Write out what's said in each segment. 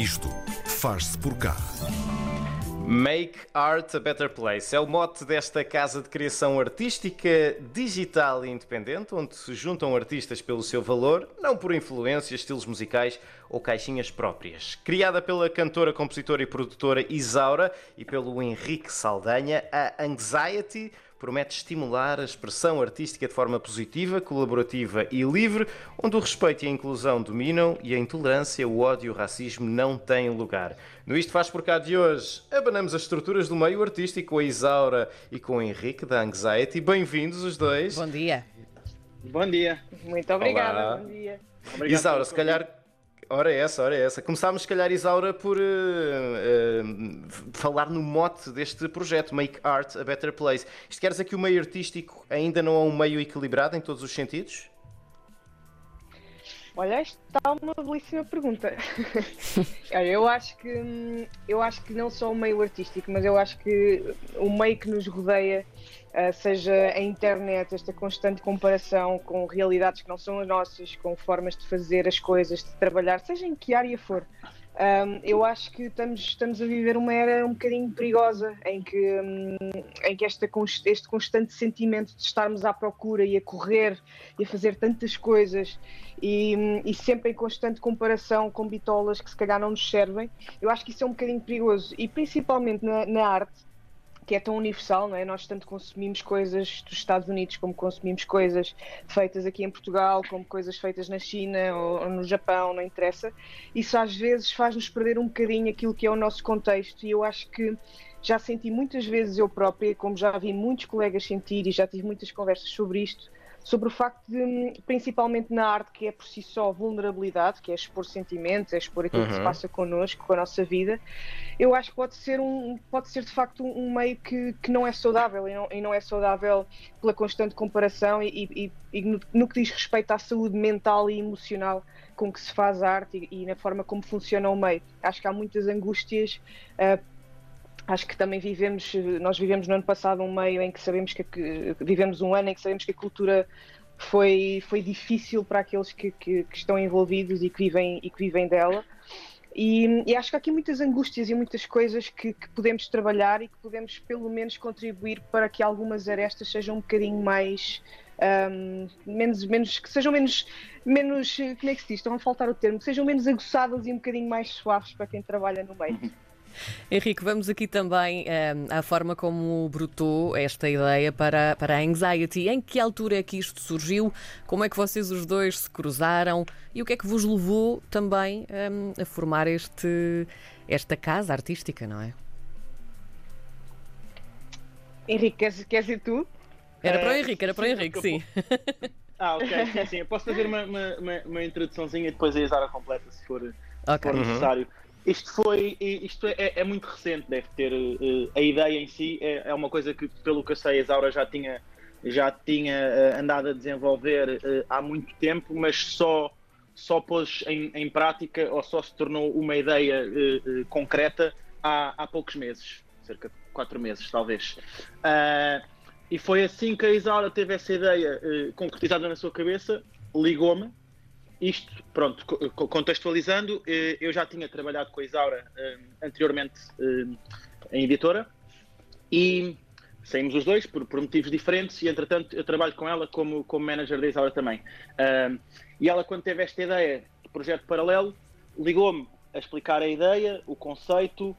Isto faz-se por cá. Make Art a Better Place é o mote desta casa de criação artística digital e independente, onde se juntam artistas pelo seu valor, não por influências, estilos musicais ou caixinhas próprias. Criada pela cantora, compositora e produtora Isaura e pelo Henrique Saldanha, a Anxiety promete estimular a expressão artística de forma positiva, colaborativa e livre, onde o respeito e a inclusão dominam e a intolerância, o ódio e o racismo não têm lugar. No Isto Faz Por Cá de hoje, abanamos as estruturas do meio artístico com a Isaura e com o Henrique da Anxiety. Bem-vindos os dois. Bom dia. Bom dia. Muito obrigada. Olá. Bom dia. Obrigado Isaura, se calhar. Ora é essa, ora é essa. Começámos, se calhar, Isaura, por eh, eh, falar no mote deste projeto, Make Art a Better Place. Isto quer dizer que o meio artístico ainda não é um meio equilibrado em todos os sentidos? Olha, está uma belíssima pergunta. Eu acho que eu acho que não só o meio artístico, mas eu acho que o meio que nos rodeia, seja a internet, esta constante comparação com realidades que não são as nossas, com formas de fazer as coisas, de trabalhar, seja em que área for. hum, eu acho que estamos, estamos a viver uma era um bocadinho perigosa em que, hum, em que esta, este constante sentimento de estarmos à procura e a correr e a fazer tantas coisas e, e sempre em constante comparação com bitolas que se calhar não nos servem, eu acho que isso é um bocadinho perigoso e principalmente na, na arte que é tão universal, não é? Nós tanto consumimos coisas dos Estados Unidos como consumimos coisas feitas aqui em Portugal, como coisas feitas na China ou, ou no Japão, não interessa. Isso às vezes faz-nos perder um bocadinho aquilo que é o nosso contexto e eu acho que já senti muitas vezes eu própria, como já vi muitos colegas sentir e já tive muitas conversas sobre isto, sobre o facto de, principalmente na arte, que é por si só vulnerabilidade, que é expor sentimentos, é expor aquilo que se Uhum. passa connosco, com a nossa vida, eu acho que pode ser, um, pode ser de facto um meio que, que não é saudável e não, e não é saudável pela constante comparação e, e- e no, no que diz respeito à saúde mental e emocional com que se faz arte e, na forma como funciona o meio. Acho que há muitas angústias. ah, Acho que também vivemos, nós vivemos no ano passado um meio em que sabemos que, que- vivemos um ano em que sabemos que a cultura foi, foi difícil para aqueles que, que- que estão envolvidos e que vivem, e que vivem dela. E, e acho que há aqui muitas angústias e muitas coisas que, que podemos trabalhar e que podemos pelo menos contribuir para que algumas arestas sejam um bocadinho mais ahm, menos, menos, que sejam menos, menos, como é que se diz? Estão a faltar o termo, que sejam menos aguçadas e um bocadinho mais suaves para quem trabalha no meio. Henrique, vamos aqui também eh, à forma como brotou esta ideia para, para a Anxiety. Em que altura é que isto surgiu? Como é que vocês os dois se cruzaram? E o que é que vos levou também eh, a formar este, esta casa artística, não é? Henrique, queres, queres ir tu? Era para o Eh, Henrique, era para o sim, Henrique, sim. Ah, ok, sim, sim. Eu posso fazer uma, uma, uma, uma introduçãozinha e depois a Isara completa se for, se Ok. for necessário. Isto foi, isto é, é muito recente, deve ter eh, a ideia em si é, é uma coisa que, pelo que eu sei, a Isaura já tinha, já tinha eh, andado a desenvolver eh, há muito tempo, mas só, só pôs em, em prática ou só se tornou uma ideia concreta há, há poucos meses, cerca de quatro meses, talvez. Ah, e foi assim que a Isaura teve essa ideia concretizada na sua cabeça, ligou-me. Isto, pronto, co- co- contextualizando, eh, eu já tinha trabalhado com a Isaura eh, anteriormente eh, em editora e saímos os dois por, por motivos diferentes e entretanto eu trabalho com ela como, como manager da Isaura também. E ela quando teve esta ideia de projeto paralelo, ligou-me a explicar a ideia, o conceito,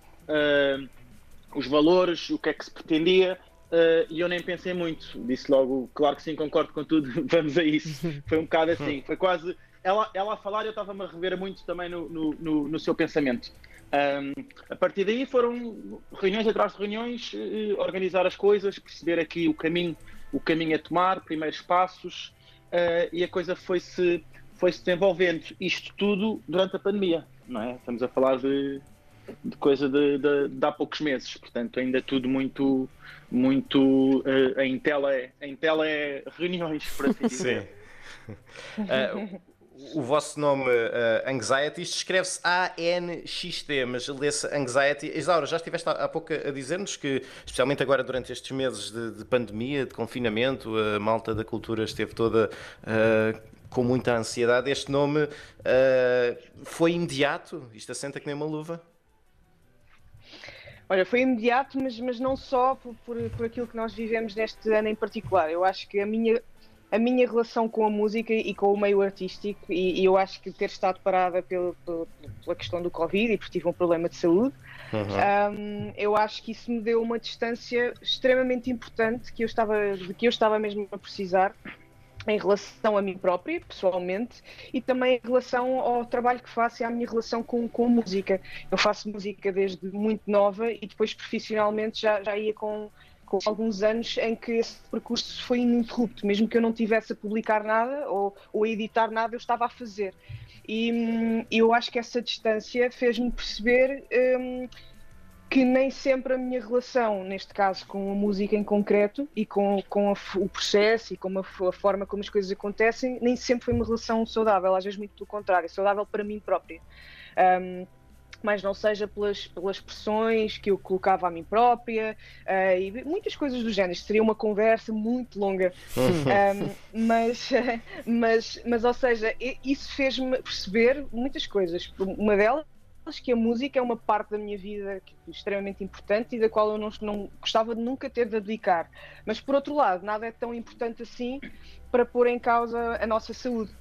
os valores, o que é que se pretendia, eh, e eu nem pensei muito. Disse logo, claro que sim, concordo com tudo, vamos a isso. Foi um bocado assim, foi quase. Ela, ela a falar eu estava-me a rever muito também no, no, no, no seu pensamento. Ahm, a partir daí foram reuniões atrás de reuniões, eh, organizar as coisas, perceber aqui o caminho, o caminho a tomar, primeiros passos, eh, e a coisa foi-se foi -se desenvolvendo. Isto tudo durante a pandemia, não é? Estamos a falar de, de coisa de, de, de há poucos meses, portanto ainda tudo muito, muito eh, em, tela, em tela é reuniões, por assim dizer. Sim. Ah, o vosso nome uh, Anxiety, isto escreve-se A-N-X-T, mas lê-se Anxiety. Isaura, já estiveste há, pouco a dizer-nos que, especialmente agora durante estes meses de, de, pandemia, de confinamento, a malta da cultura esteve toda uh, com muita ansiedade. Este nome uh, foi imediato? Isto assenta que nem uma luva? Olha, foi imediato, mas, mas não só por, por, por, aquilo que nós vivemos neste ano em particular. Eu acho que a minha, a minha relação com a música e com o meio artístico, e, e eu acho que ter estado parada pelo, pelo, pela questão do Covid e porque tive um problema de saúde, uhum. um, eu acho que isso me deu uma distância extremamente importante que eu estava, de que eu estava mesmo a precisar em relação a mim própria, pessoalmente, e também em relação ao trabalho que faço e à minha relação com, com música. Eu faço música desde muito nova e depois profissionalmente já, já ia com, com alguns anos em que esse percurso foi ininterrupto, mesmo que eu não tivesse a publicar nada ou, ou a editar nada, eu estava a fazer. E hum, eu acho que essa distância fez-me perceber. Hum, que nem sempre a minha relação, neste caso com a música em concreto e com, com a, o processo e com a, a, forma como as coisas acontecem, nem sempre foi uma relação saudável, às vezes muito pelo contrário, saudável para mim própria. Um, mas não seja pelas, pelas pressões que eu colocava a mim própria uh, e muitas coisas do género. Isto seria uma conversa muito longa. um, mas, mas, mas, ou seja, isso fez-me perceber muitas coisas. Uma delas acho que a música é uma parte da minha vida extremamente importante e da qual eu não, não, gostava de nunca ter de abdicar. Mas por outro lado, nada é tão importante assim para pôr em causa a nossa saúde,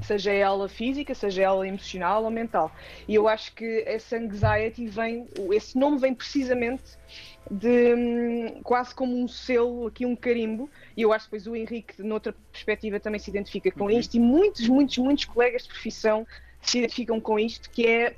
seja ela física, seja ela emocional ou mental. E eu acho que essa anxiety vem, esse nome vem precisamente de hum, quase como um selo, aqui um carimbo, e eu acho que depois o Henrique, noutra perspectiva, também se identifica com uhum. isto, e muitos, muitos, muitos colegas de profissão se identificam com isto, que é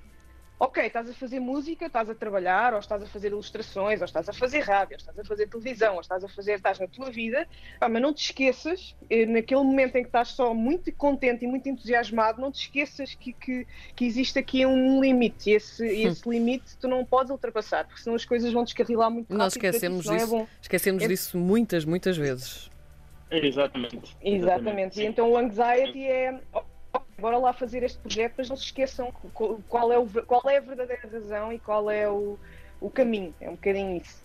ok, estás a fazer música, estás a trabalhar, ou estás a fazer ilustrações, ou estás a fazer rádio, ou estás a fazer televisão, ou estás a fazer, estás na tua vida, ah, mas não te esqueças, eh, naquele momento em que estás só muito contente e muito entusiasmado, não te esqueças que, que, que existe aqui um limite, e esse, hum. esse limite tu não podes ultrapassar, porque senão as coisas vão descarrilar muito rápido. Nós esquecemos é disso, é esquecemos é... disso muitas, muitas vezes. Exatamente. Exatamente. Exatamente. E então o anxiety é bora lá fazer este projeto, mas não se esqueçam qual é, o, qual é a verdadeira razão e qual é o, o caminho. É um bocadinho isso.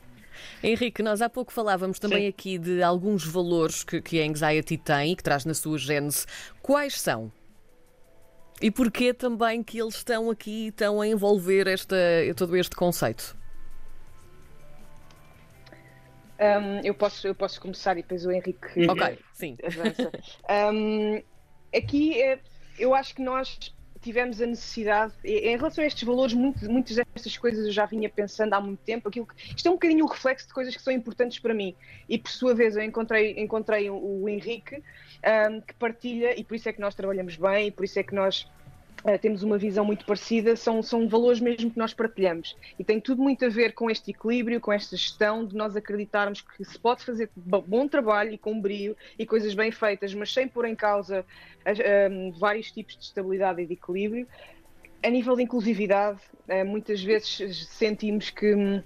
Henrique, nós há pouco falávamos também Sim. aqui de alguns valores que, que a Anxiety tem e que traz na sua gênese. Quais são? E porquê também que eles estão aqui e estão a envolver esta, todo este conceito? Um, eu, posso, eu posso começar e depois o Henrique ok, sim. avança. Um, aqui é, eu acho que nós tivemos a necessidade, em relação a estes valores, muitas destas coisas eu já vinha pensando há muito tempo. Aquilo que, isto é um bocadinho o reflexo de coisas que são importantes para mim. E por sua vez eu encontrei, encontrei o, o Henrique, um, que partilha, e por isso é que nós trabalhamos bem, e por isso é que nós Uh, temos uma visão muito parecida, são, são valores mesmo que nós partilhamos. E tem tudo muito a ver com este equilíbrio, com esta gestão, de nós acreditarmos que se pode fazer bom trabalho e com brio e coisas bem feitas, mas sem pôr em causa uh, vários tipos de estabilidade e de equilíbrio. A nível de inclusividade, uh, muitas vezes sentimos que.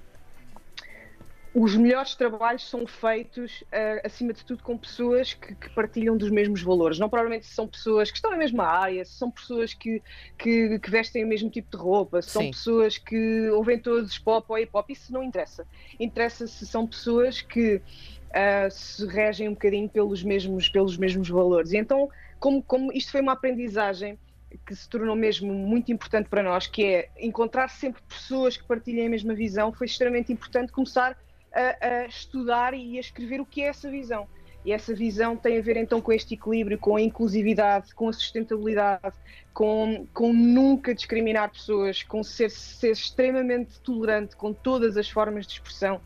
Os melhores trabalhos são feitos, uh, acima de tudo, com pessoas que, que, partilham dos mesmos valores. Não provavelmente são pessoas que estão na mesma área, são pessoas que, que, que vestem o mesmo tipo de roupa, são Sim. pessoas que ouvem todos pop ou hip hop. Isso não interessa. Interessa se são pessoas que uh, se regem um bocadinho pelos mesmos, pelos mesmos valores. E então, como, como isto foi uma aprendizagem que se tornou mesmo muito importante para nós, que é encontrar sempre pessoas que partilhem a mesma visão, foi extremamente importante começar a, a estudar e a escrever o que é essa visão. E essa visão tem a ver então com este equilíbrio, com a inclusividade, com a sustentabilidade, com, com nunca discriminar pessoas, com ser, ser extremamente tolerante com todas as formas de expressão.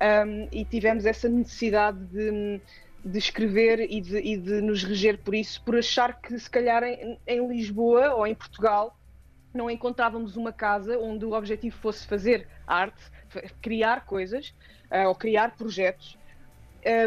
Um, e tivemos essa necessidade de, de escrever e de, e de, nos reger por isso, por achar que se calhar em, em Lisboa ou em Portugal não encontrávamos uma casa onde o objetivo fosse fazer arte, criar coisas, uh, ou criar projetos,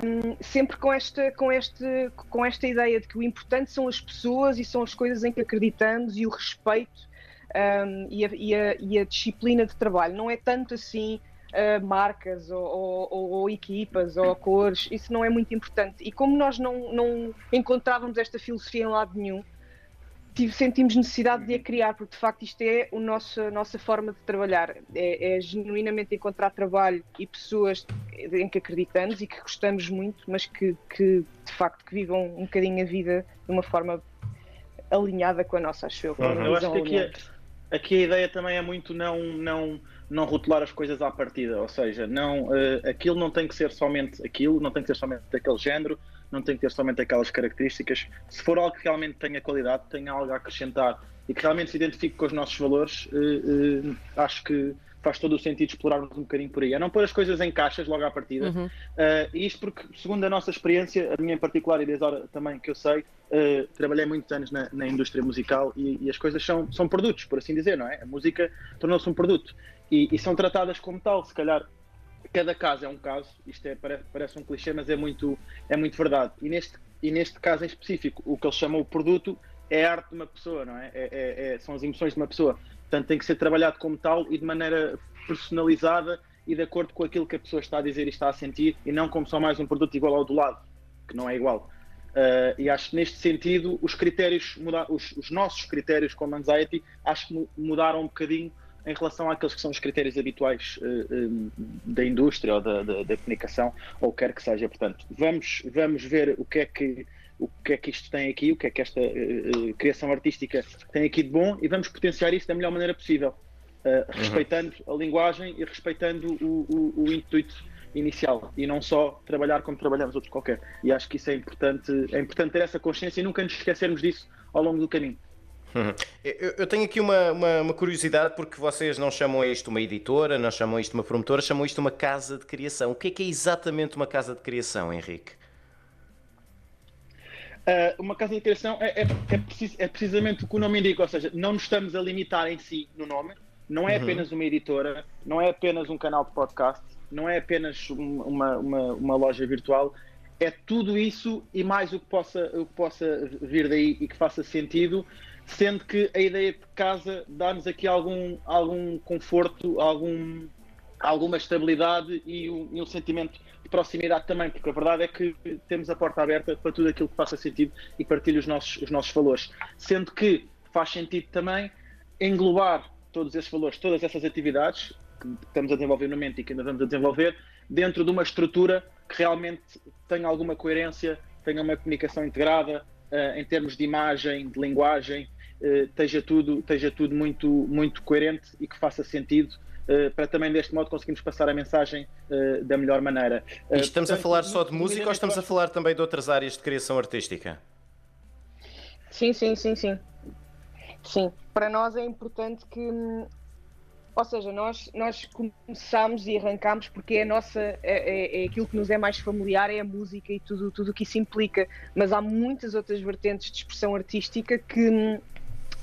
um, sempre com esta, com, este, com esta ideia de que o importante são as pessoas e são as coisas em que acreditamos e o respeito um, e, a, e, a, e, a, disciplina de trabalho. Não é tanto assim uh, marcas ou, ou, ou, equipas ou cores, isso não é muito importante. E como nós não, não encontrávamos esta filosofia em lado nenhum, sentimos necessidade de a criar, porque de facto isto é a nossa, nossa forma de trabalhar. É, é, genuinamente encontrar trabalho e pessoas em que acreditamos e que gostamos muito, mas que, que de facto que vivam um bocadinho a vida de uma forma alinhada com a nossa, acho eu. Uhum. Eu acho que aqui, a, aqui a ideia também é muito não, não, não rotular as coisas à partida, ou seja, não, uh, aquilo não tem que ser somente aquilo, não tem que ser somente daquele género, não tem que ter somente aquelas características. Se for algo que realmente tenha qualidade, tenha algo a acrescentar e que realmente se identifique com os nossos valores, uh, uh, acho que faz todo o sentido explorarmos um bocadinho por aí. É não pôr as coisas em caixas logo à partida. Uhum. Uh, isto porque, segundo a nossa experiência, a minha em particular e desde a hora também que eu sei, uh, trabalhei muitos anos na, na indústria musical e, e, as coisas são, são produtos, por assim dizer, não é? A música tornou-se um produto e, e, são tratadas como tal. Se calhar cada caso é um caso, isto é, parece, um clichê, mas é muito, é muito verdade. E neste, e neste caso em específico, o que eles chamam o produto é a arte de uma pessoa, não é? É, é, é? São as emoções de uma pessoa. Portanto, tem que ser trabalhado como tal e de maneira personalizada e de acordo com aquilo que a pessoa está a dizer e está a sentir, e não como só mais um produto igual ao do lado, que não é igual. Uh, e acho que neste sentido os critérios, muda, os, os, nossos critérios como Anxiety, acho que mudaram um bocadinho em relação àqueles que são os critérios habituais uh, da indústria ou da, da, da, comunicação, ou o que quer que seja. Portanto, vamos, vamos ver o que é que o que é que isto tem aqui, o que é que esta uh, criação artística tem aqui de bom e vamos potenciar isto da melhor maneira possível, uh, respeitando uhum. a linguagem e respeitando o, o, o, intuito inicial e não só trabalhar como trabalhamos outros qualquer. E acho que isso é importante, é importante ter essa consciência e nunca nos esquecermos disso ao longo do caminho. Uhum. Eu, eu, tenho aqui uma, uma, uma, curiosidade porque vocês não chamam isto uma editora, não chamam isto uma promotora, chamam isto uma casa de criação. O que é que é exatamente uma casa de criação, Henrique? Uh, uma casa de criação é, é, é, precis, é, precisamente o que o nome indica, ou seja, não nos estamos a limitar em si no nome, não é uhum. apenas uma editora, não é apenas um canal de podcast, não é apenas uma, uma, uma loja virtual, é tudo isso e mais o que, possa, o que possa vir daí e que faça sentido, sendo que a ideia de casa dá-nos aqui algum, algum conforto, algum, alguma estabilidade e um, e um sentimento proximidade também, porque a verdade é que temos a porta aberta para tudo aquilo que faça sentido e partilhe os nossos, os nossos valores. Sendo que faz sentido também englobar todos esses valores, todas essas atividades que estamos a desenvolver no momento e que ainda vamos a desenvolver, dentro de uma estrutura que realmente tenha alguma coerência, tenha uma comunicação integrada, uh, em termos de imagem, de linguagem, uh, esteja, tudo, esteja tudo muito, muito coerente e que faça sentido eh, para também deste modo conseguirmos passar a mensagem uh, da melhor maneira. Uh, estamos portanto, a falar só de música ou estamos a falar também de outras áreas de criação artística? Sim, sim, sim, sim. Sim, para nós é importante que, ou seja, nós, nós começamos e arrancamos porque é a nossa, é, é, é aquilo que nos é mais familiar, é a música e tudo tudo o que isso implica. Mas há muitas outras vertentes de expressão artística que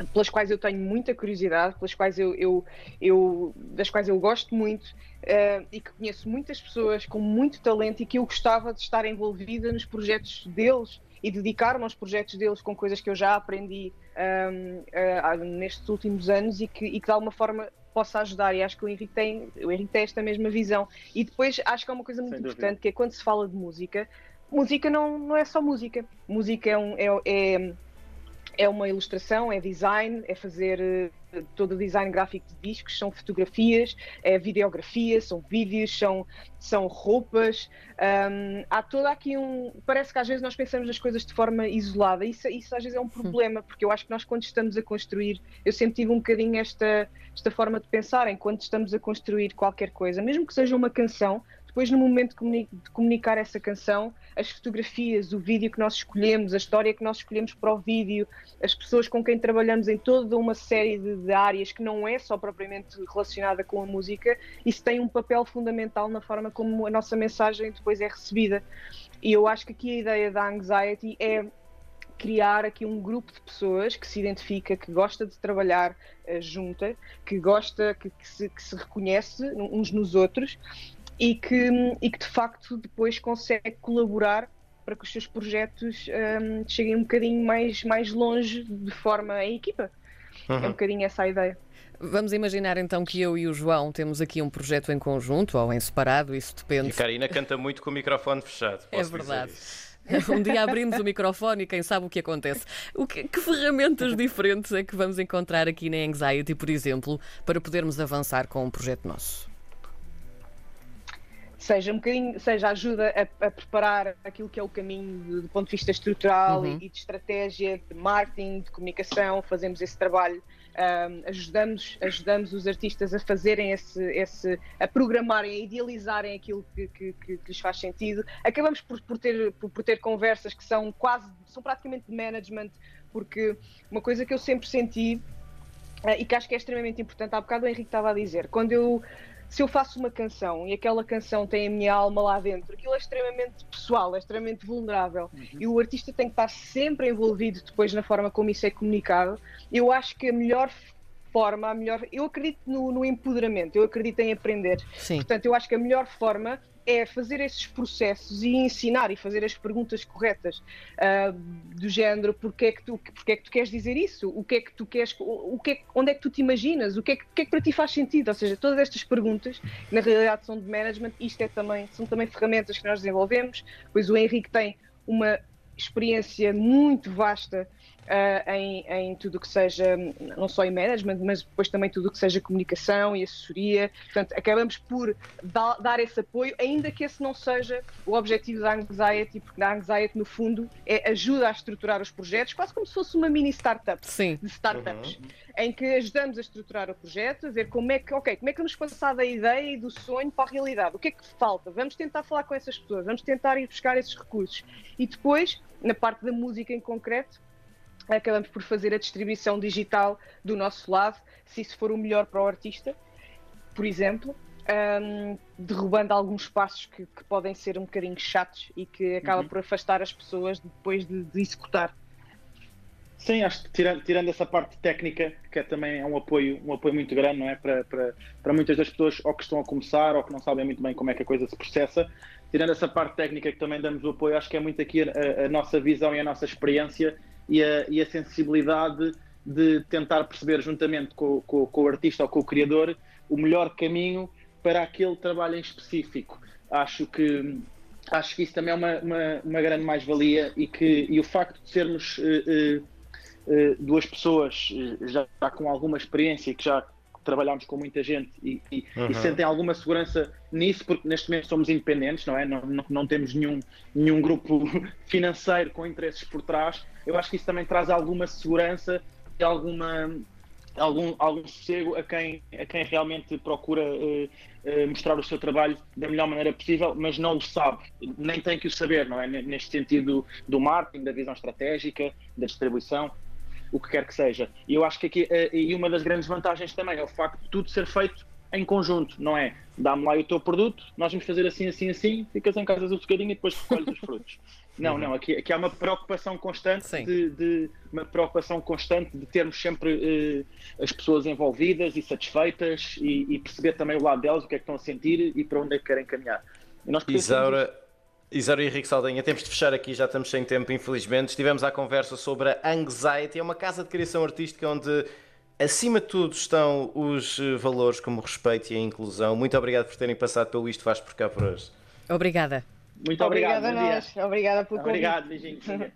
pelas quais eu tenho muita curiosidade, pelas quais eu, eu, eu das quais eu gosto muito uh, e que conheço muitas pessoas com muito talento e que eu gostava de estar envolvida nos projetos deles e dedicar-me aos projetos deles com coisas que eu já aprendi um, ehm, uh, nestes últimos anos e que, e que de alguma forma possa ajudar. E acho que o Henrique tem, o Henrique tem esta mesma visão. E depois acho que é uma coisa muito importante que é quando se fala de música música não, não é só música. Música é, um, é, é é uma ilustração, é design, é fazer uh, todo o design gráfico de discos, são fotografias, é videografia, são vídeos, são, são roupas. Um, há todo aqui um. Parece que às vezes nós pensamos nas coisas de forma isolada. Isso, isso às vezes é um problema, porque eu acho que nós, quando estamos a construir, eu sempre tive um bocadinho esta, esta forma de pensar, enquanto estamos a construir qualquer coisa, mesmo que seja uma canção, depois, no momento de comunicar essa canção, as fotografias, o vídeo que nós escolhemos, a história que nós escolhemos para o vídeo, as pessoas com quem trabalhamos em toda uma série de, de áreas que não é só propriamente relacionada com a música, isso tem um papel fundamental na forma como a nossa mensagem depois é recebida. E eu acho que aqui a ideia da anxiety é criar aqui um grupo de pessoas que se identifica, que gosta de trabalhar uh, junta, que gosta, que, que, se, que, se, reconhece uns nos outros e que, e que de facto depois consegue colaborar para que os seus projetos um, cheguem um bocadinho mais, mais longe de forma em equipa. Uhum. É um bocadinho essa a ideia. Vamos imaginar então que eu e o João temos aqui um projeto em conjunto ou em separado, isso depende. E a Karina canta muito com o microfone fechado. é verdade. Um dia abrimos o microfone e quem sabe o que acontece. O que, que, ferramentas diferentes é que vamos encontrar aqui na Anxiety, por exemplo, para podermos avançar com um projeto nosso? Seja um bocadinho, seja ajuda a, a, preparar aquilo que é o caminho do ponto de vista estrutural uhum. e, e, de estratégia, de marketing, de comunicação, fazemos esse trabalho, um, ajudamos, ajudamos os artistas a fazerem esse, esse a programarem, a idealizarem aquilo que, que, que, que lhes faz sentido. Acabamos por, por, ter, por, por ter conversas que são quase, são praticamente de management, porque uma coisa que eu sempre senti Uh, e que acho que é extremamente importante. Há bocado o Henrique estava a dizer, quando eu se eu faço uma canção e aquela canção tem a minha alma lá dentro, aquilo é extremamente pessoal, é extremamente vulnerável uhum. e o artista tem que estar sempre envolvido depois na forma como isso é comunicado. Eu acho que a melhor forma, a melhor. Eu acredito no, no empoderamento, eu acredito em aprender. Sim. Portanto, eu acho que a melhor forma é fazer esses processos e ensinar e fazer as perguntas corretas uh, do género porque é, que tu, porque é que tu queres dizer isso, o que é que tu queres, o, que é, onde é que tu te imaginas, o que, é que, o que é que para ti faz sentido, ou seja, todas estas perguntas na realidade são de management, isto é também, são também ferramentas que nós desenvolvemos, pois o Henrique tem uma experiência muito vasta uh, em, em, tudo o que seja, não só em management, mas depois também tudo o que seja comunicação e assessoria. Portanto, acabamos por da, dar esse apoio, ainda que esse não seja o objetivo da Anxiety, porque a Anxiety, no fundo, é ajuda a estruturar os projetos, quase como se fosse uma mini startup Sim. de startups. Uhum. Em que ajudamos a estruturar o projeto, a ver como é que, ok, como é que vamos passar da ideia e do sonho para a realidade? O que é que falta? Vamos tentar falar com essas pessoas, vamos tentar ir buscar esses recursos. E depois, na parte da música em concreto, acabamos por fazer a distribuição digital do nosso lado, se isso for o melhor para o artista, por exemplo, um, derrubando alguns passos que, que, podem ser um bocadinho chatos e que acaba uhum. por afastar as pessoas depois de, de, executar. Sim, acho que tirando, tirando essa parte técnica, que é também é um apoio, um apoio muito grande, não é? Para, para, para muitas das pessoas ou que estão a começar ou que não sabem muito bem como é que a coisa se processa, tirando essa parte técnica que também damos o apoio, acho que é muito aqui a, a nossa visão e a nossa experiência e a, e a sensibilidade de tentar perceber, juntamente com, com, com, o artista ou com o criador, o melhor caminho para aquele trabalho em específico. Acho que, acho que isso também é uma, uma, uma grande mais-valia e, que, e o facto de sermos uh, uh, duas pessoas já com alguma experiência que já trabalhámos com muita gente e, e, uhum. e, sentem alguma segurança nisso, porque neste momento somos independentes, não é? Não, não, não, temos nenhum, nenhum grupo financeiro com interesses por trás. Eu acho que isso também traz alguma segurança e alguma, algum, algum sossego a quem, a quem realmente procura uh, uh, mostrar o seu trabalho da melhor maneira possível, mas não o sabe, nem tem que o saber, não é? Neste sentido do marketing, da visão estratégica, da distribuição o que quer que seja. E eu acho que aqui, eh, e uma das grandes vantagens também é o facto de tudo ser feito em conjunto, não é? Dá-me lá o teu produto, nós vamos fazer assim, assim, assim, ficas em casa do bocadinho e depois recolhes os frutos. Não, uhum. não, aqui, aqui há uma preocupação constante de, de, uma preocupação constante de termos sempre uh, as pessoas envolvidas e satisfeitas e, e, perceber também o lado delas, o que é que estão a sentir e para onde é que querem caminhar. E nós Isaura, Isaura e Henrique Saldanha, temos de fechar aqui, já estamos sem tempo, infelizmente. Estivemos à conversa sobre a Anxiety, é uma casa de criação artística onde, acima de tudo, estão os eh, valores como o respeito e a inclusão. Muito obrigado por terem passado pelo Isto Faz por cá por hoje. Obrigada. Muito obrigado. Obrigada a nós. Obrigada pelo convite. Obrigado, beijinho.